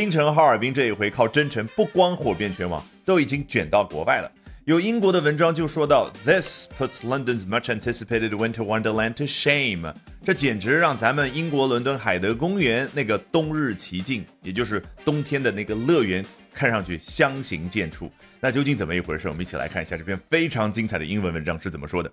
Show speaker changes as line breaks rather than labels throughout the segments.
冰城哈尔滨这一回靠真诚，不光火遍全网，都已经卷到国外了。有英国的文章就说到，This puts London's much anticipated winter wonderland to shame。这简直让咱们英国伦敦海德公园那个冬日奇境，也就是冬天的那个乐园，看上去相形见绌。那究竟怎么一回事？我们一起来看一下这篇非常精彩的英文文章是怎么说的。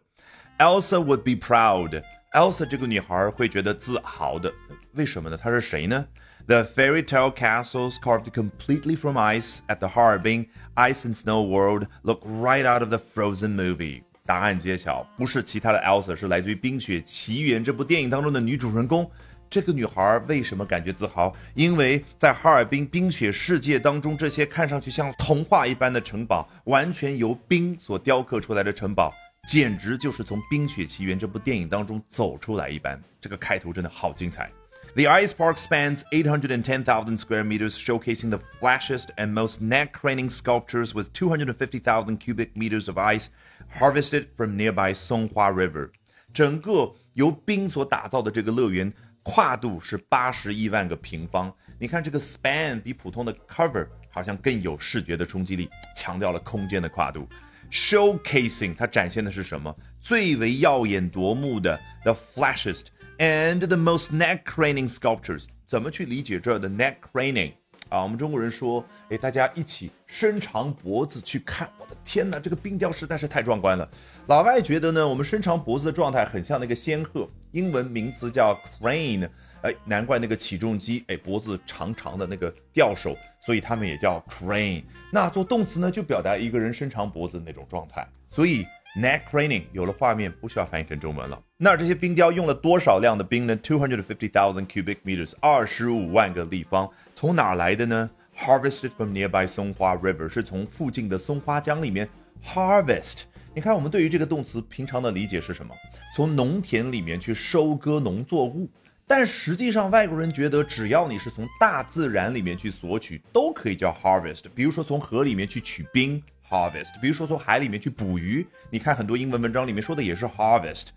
Elsa would be proud。Elsa 这个女孩会觉得自豪的，为什么呢？她是谁呢？The fairy tale castles carved completely from ice at the Harbin Ice and Snow World look right out of the Frozen movie。答案揭晓，不是其他的 Elsa，是来自于《冰雪奇缘》这部电影当中的女主人公。这个女孩为什么感觉自豪？因为在哈尔滨冰雪世界当中，这些看上去像童话一般的城堡，完全由冰所雕刻出来的城堡，简直就是从《冰雪奇缘》这部电影当中走出来一般。这个开头真的好精彩。The ice park spans 810,000 square meters, showcasing the flashiest and most neck-craning sculptures with 250,000 cubic meters of ice harvested from nearby Songhua River. 整个由冰所打造的这个乐园，跨度是八十亿万个平方。你看这个 span 比普通的 cover 好像更有视觉的冲击力，强调了空间的跨度。Showcasing 它展现的是什么？最为耀眼夺目的 the flashiest。 And the most neck-craning sculptures，怎么去理解这儿的 neck craning 啊？我们中国人说，哎，大家一起伸长脖子去看，我的天哪，这个冰雕实在是太壮观了。老外觉得呢，我们伸长脖子的状态很像那个仙鹤，英文名词叫 crane，哎，难怪那个起重机，哎，脖子长长的那个吊手，所以他们也叫 crane。那做动词呢，就表达一个人伸长脖子那种状态，所以。Neck craning 有了画面，不需要翻译成中文了。那这些冰雕用了多少量的冰呢？Two hundred fifty thousand cubic meters，二十五万个立方。从哪来的呢？Harvested from nearby Songhua River，是从附近的松花江里面 harvest。你看，我们对于这个动词平常的理解是什么？从农田里面去收割农作物。但实际上，外国人觉得，只要你是从大自然里面去索取，都可以叫 harvest。比如说，从河里面去取冰。harvest，比如说从海里面去捕鱼，你看很多英文文章里面说的也是 harvest。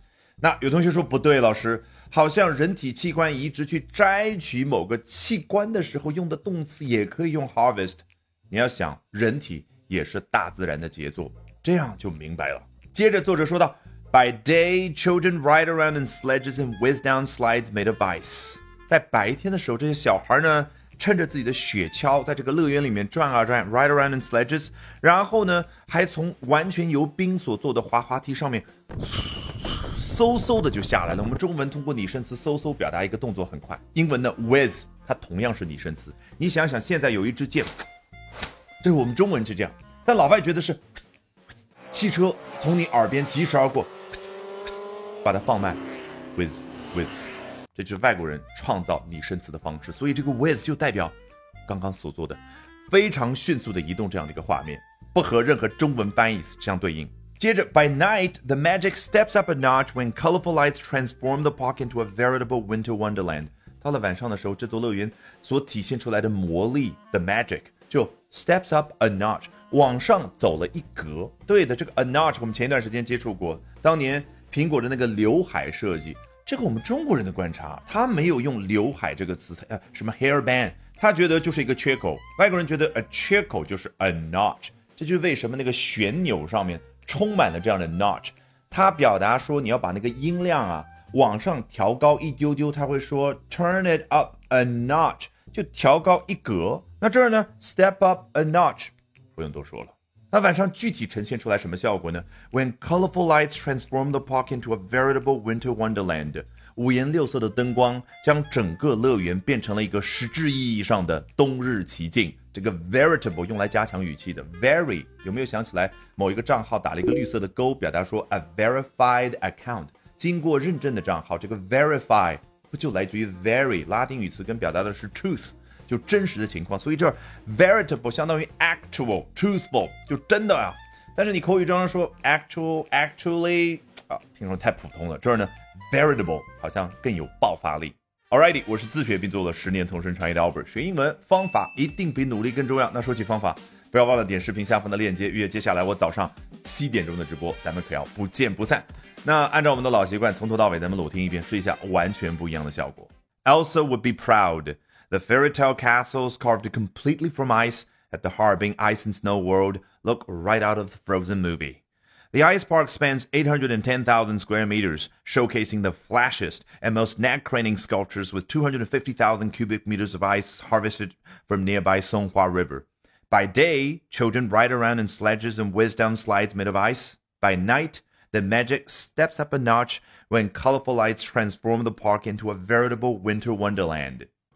那有同学说不对，老师，好像人体器官移植去摘取某个器官的时候用的动词也可以用 harvest。你要想，人体也是大自然的杰作，这样就明白了。接着作者说道：By day, children ride around in sledges and whiz down slides made of ice。在白天的时候，这些小孩呢？趁着自己的雪橇在这个乐园里面转啊转，ride around in sledges，然后呢，还从完全由冰所做的滑滑梯上面嗖嗖的就下来了。我们中文通过拟声词嗖嗖表达一个动作很快，英文的 “with” 它同样是拟声词。你想想，现在有一支箭，这是我们中文是这样，但老外觉得是汽车从你耳边疾驰而过，把它放慢，with with。这就是外国人创造拟声词的方式，所以这个 with 就代表刚刚所做的非常迅速的移动这样的一个画面，不和任何中文翻译相对应。接着，By night, the magic steps up a notch when colorful lights transform the park into a veritable winter wonderland。到了晚上的时候，这座乐园所体现出来的魔力，the magic 就 steps up a notch，往上走了一格。对的，这个 a notch 我们前一段时间接触过，当年苹果的那个刘海设计。这个我们中国人的观察，他没有用刘海这个词，呃，什么 hairband，他觉得就是一个缺口。外国人觉得 a 缺口就是 a notch，这就是为什么那个旋钮上面充满了这样的 notch。他表达说你要把那个音量啊往上调高一丢丢，他会说 turn it up a notch，就调高一格。那这儿呢，step up a notch，不用多说了。那晚上具体呈现出来什么效果呢？When colorful lights transform the park into a veritable winter wonderland，五颜六色的灯光将整个乐园变成了一个实质意义上的冬日奇境。这个 veritable 用来加强语气的，very 有没有想起来某一个账号打了一个绿色的勾，表达说 a verified account，经过认证的账号。这个 verify 不就来自于 very 拉丁语词根，表达的是 truth。就真实的情况，所以这儿 veritable 相当于 actual truthful 就真的啊。但是你口语中说 actual actually 啊，听说太普通了。这儿呢 veritable 好像更有爆发力。Alrighty，我是自学并做了十年同声传译的 Albert，学英文方法一定比努力更重要。那说起方法，不要忘了点视频下方的链接，预约接下来我早上七点钟的直播，咱们可要不见不散。那按照我们的老习惯，从头到尾咱们裸听一遍，试一下完全不一样的效果。Elsa would be proud. The fairy tale castles carved completely from ice at the Harbin Ice and Snow World look right out of the Frozen movie. The ice park spans 810,000 square meters, showcasing the flashiest and most neck-craning sculptures with 250,000 cubic meters of ice harvested from nearby Songhua River. By day, children ride around in sledges and whiz down slides made of ice. By night, the magic steps up a notch when colorful lights transform the park into a veritable winter wonderland.